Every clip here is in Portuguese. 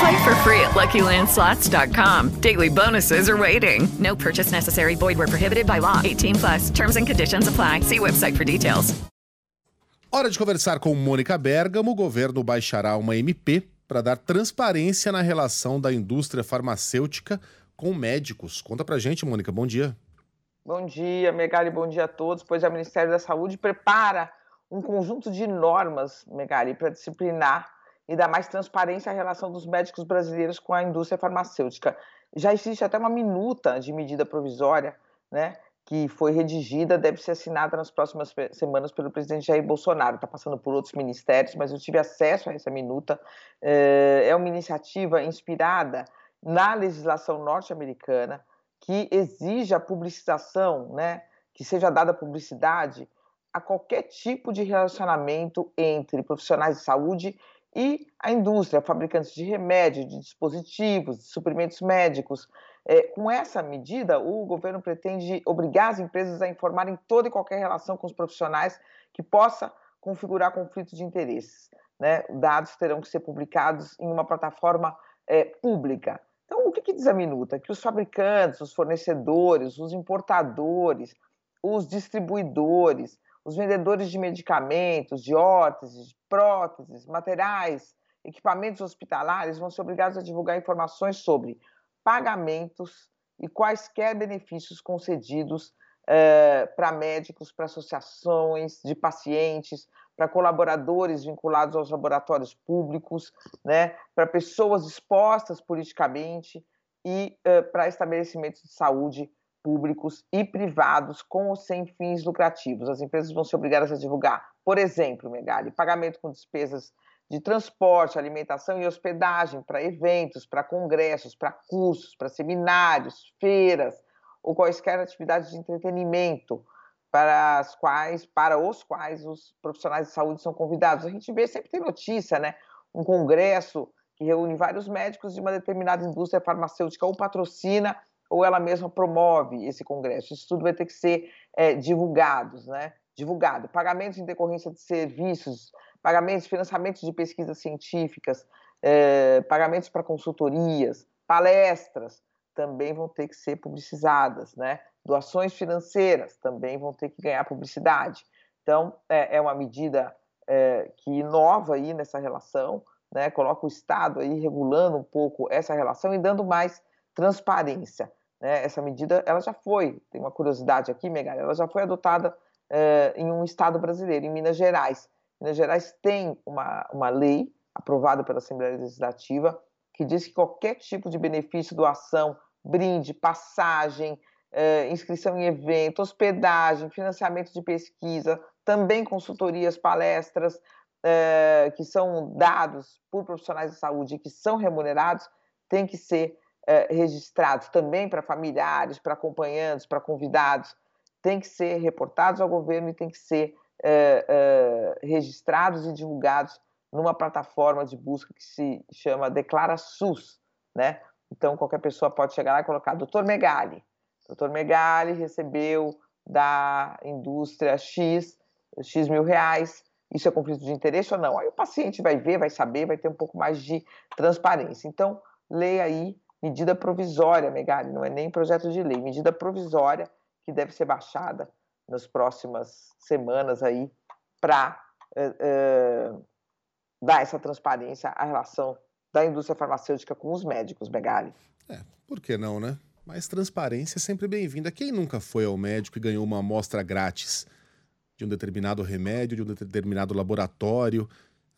Play for free at LuckyLandSlots.com. Daily bonuses are waiting. No purchase necessary. Void were prohibited by law. 18 plus. Terms and conditions apply. See website for details. Hora de conversar com Mônica Bergamo. O governo baixará uma MP para dar transparência na relação da indústria farmacêutica com médicos. Conta pra gente, Mônica. Bom dia. Bom dia, Megali. Bom dia a todos. Pois é, o Ministério da Saúde prepara um conjunto de normas, Megali, para disciplinar e dar mais transparência à relação dos médicos brasileiros com a indústria farmacêutica. Já existe até uma minuta de medida provisória, né, que foi redigida, deve ser assinada nas próximas semanas pelo presidente Jair Bolsonaro. Está passando por outros ministérios, mas eu tive acesso a essa minuta. É, é uma iniciativa inspirada na legislação norte-americana que exige a publicização, né, que seja dada publicidade a qualquer tipo de relacionamento entre profissionais de saúde e a indústria, fabricantes de remédios, de dispositivos, de suprimentos médicos. É, com essa medida, o governo pretende obrigar as empresas a informarem toda e qualquer relação com os profissionais que possa configurar conflito de interesses. Né? Dados terão que ser publicados em uma plataforma é, pública. Então, o que, que diz a minuta? Que os fabricantes, os fornecedores, os importadores, os distribuidores, os vendedores de medicamentos, de órteses, próteses, materiais, equipamentos hospitalares vão ser obrigados a divulgar informações sobre pagamentos e quaisquer benefícios concedidos eh, para médicos, para associações de pacientes, para colaboradores vinculados aos laboratórios públicos, né, para pessoas expostas politicamente e eh, para estabelecimentos de saúde públicos e privados com ou sem fins lucrativos. As empresas vão ser obrigadas a divulgar, por exemplo, Megali, pagamento com despesas de transporte, alimentação e hospedagem para eventos, para congressos, para cursos, para seminários, feiras ou quaisquer atividades de entretenimento para as quais, para os quais os profissionais de saúde são convidados. A gente vê sempre tem notícia, né? Um congresso que reúne vários médicos de uma determinada indústria farmacêutica ou patrocina ou ela mesma promove esse congresso. Isso tudo vai ter que ser é, divulgados, né? Divulgado. Pagamentos em decorrência de serviços, pagamentos, financiamentos de pesquisas científicas, é, pagamentos para consultorias, palestras também vão ter que ser publicizadas, né? Doações financeiras também vão ter que ganhar publicidade. Então, é, é uma medida é, que inova aí nessa relação, né? Coloca o Estado aí regulando um pouco essa relação e dando mais transparência. Né? Essa medida ela já foi, tem uma curiosidade aqui, Megali, ela já foi adotada eh, em um estado brasileiro, em Minas Gerais. Minas Gerais tem uma, uma lei aprovada pela Assembleia Legislativa que diz que qualquer tipo de benefício, doação, brinde, passagem, eh, inscrição em evento, hospedagem, financiamento de pesquisa, também consultorias, palestras eh, que são dados por profissionais de saúde e que são remunerados, tem que ser é, registrados também para familiares, para acompanhantes, para convidados, têm que ser reportados ao governo e têm que ser é, é, registrados e divulgados numa plataforma de busca que se chama Declara SUS, né? Então qualquer pessoa pode chegar lá e colocar Dr. Megali. Dr. Megali recebeu da indústria X X mil reais, isso é conflito de interesse ou não? Aí o paciente vai ver, vai saber, vai ter um pouco mais de transparência. Então, leia aí medida provisória, Megali, não é nem projeto de lei, medida provisória que deve ser baixada nas próximas semanas aí para é, é, dar essa transparência à relação da indústria farmacêutica com os médicos, Megali. É, por que não, né? Mas transparência é sempre bem-vinda. Quem nunca foi ao médico e ganhou uma amostra grátis de um determinado remédio, de um determinado laboratório?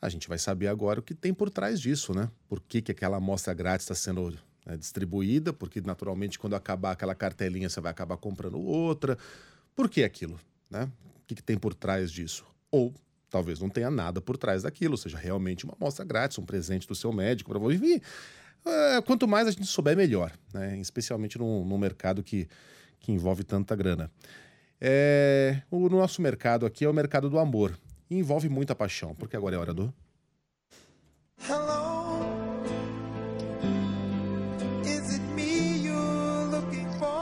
A gente vai saber agora o que tem por trás disso, né? Por que, que aquela amostra grátis está sendo né, distribuída? Porque, naturalmente, quando acabar aquela cartelinha, você vai acabar comprando outra. Por que aquilo? Né? O que, que tem por trás disso? Ou talvez não tenha nada por trás daquilo, seja realmente uma amostra grátis, um presente do seu médico para você. Enfim, é, quanto mais a gente souber, melhor, né? especialmente num, num mercado que, que envolve tanta grana. É, o nosso mercado aqui é o mercado do amor. E envolve muita paixão, porque agora é hora do.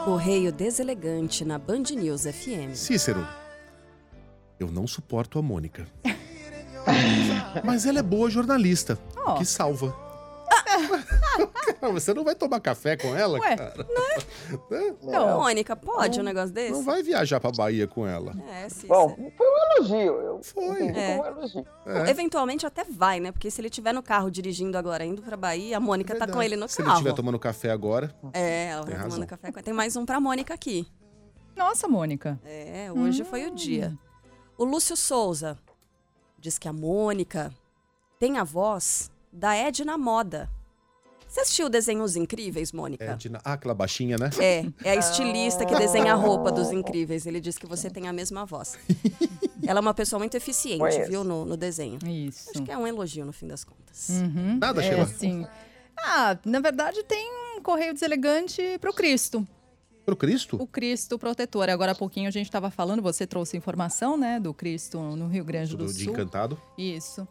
Correio Deselegante na Band News FM. Cícero, eu não suporto a Mônica. Mas ela é boa jornalista, oh. que salva. Você não vai tomar café com ela, Ué, cara? Não, é? não, Mônica, pode não, um negócio desse? Não vai viajar pra Bahia com ela. É, sim. Bom, foi um elogio. Eu foi. É. Um elogio. É. Eventualmente até vai, né? Porque se ele estiver no carro dirigindo agora, indo pra Bahia, a Mônica é tá com ele no se carro. Se ele estiver tomando café agora. É, ela vai tomando café. Tem mais um pra Mônica aqui. Nossa, Mônica. É, hoje hum. foi o dia. O Lúcio Souza diz que a Mônica tem a voz da Edna Moda. Você assistiu Desenhos Incríveis, Mônica? Edna, ah, aquela baixinha, né? É, é a estilista que desenha a roupa dos Incríveis. Ele diz que você tem a mesma voz. Ela é uma pessoa muito eficiente, viu, no, no, desenho. Isso. Acho que é um elogio no fim das contas. Uhum. Nada, Sheila? É, sim. Ah, na verdade tem um correio deselegante pro Cristo. Pro Cristo? O Cristo protetor. Agora há pouquinho a gente estava falando, você trouxe informação, né, do Cristo no Rio Grande do, do Sul. De Encantado. Isso.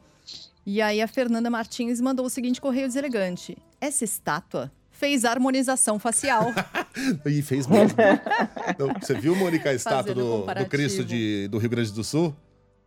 E aí a Fernanda Martins mandou o seguinte correio deselegante. Essa estátua fez harmonização facial. e fez mesmo. então, você viu, Mônica, a estátua do, do Cristo de, do Rio Grande do Sul?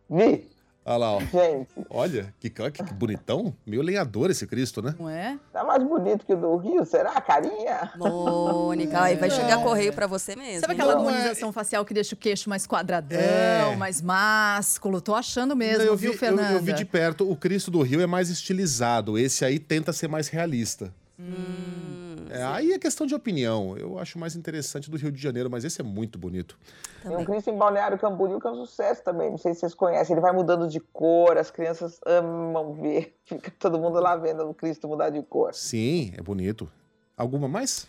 Vi. Olha lá, ó. Gente. Olha, que, que, que bonitão. Meio lenhador esse Cristo, né? Não é? Tá mais bonito que o do Rio, será, carinha? Mônica, aí vai chegar correio pra você mesmo. Sabe aquela harmonização é... facial que deixa o queixo mais quadradão, é... mais másculo? Tô achando mesmo, eu viu, vi, Fernanda? Eu, eu vi de perto, o Cristo do Rio é mais estilizado. Esse aí tenta ser mais realista. Hum, é, aí é questão de opinião. Eu acho mais interessante do Rio de Janeiro, mas esse é muito bonito. Tem um Cristo em Balneário Camboriú que é um sucesso também. Não sei se vocês conhecem. Ele vai mudando de cor, as crianças amam ver. Fica todo mundo lá vendo o Cristo mudar de cor. Sim, é bonito. Alguma mais?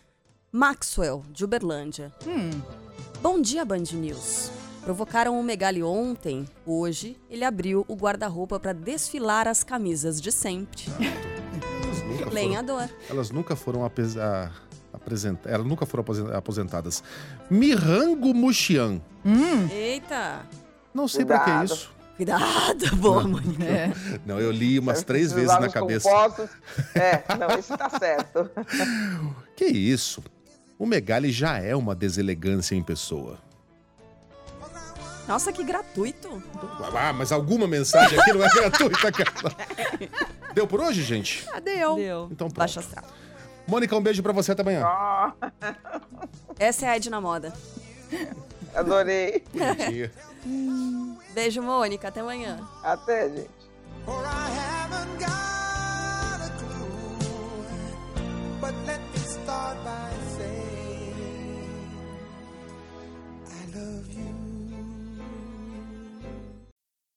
Maxwell, de Uberlândia. Hum. Bom dia, Band News. Provocaram o Megali ontem. Hoje, ele abriu o guarda-roupa para desfilar as camisas de sempre. Lenhador. Foram, elas nunca foram apresentadas. Elas nunca foram aposentadas. Mirango Muxian. Hum. Eita! Não sei Cuidado. pra que isso. Cuidado, boa, não, mãe. É. Não, eu li umas três vezes na cabeça. Compostos. É, não, isso tá certo. que isso? O Megali já é uma deselegância em pessoa. Nossa, que gratuito. Ah, mas alguma mensagem aqui não é gratuita, cara. Deu por hoje, gente? Ah, deu. Deu. Então pronto. Baixa astral. Mônica, um beijo pra você até amanhã. Oh. Essa é a Edna Moda. Adorei. Beijo, Mônica. Até amanhã. Até, gente.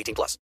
18 plus.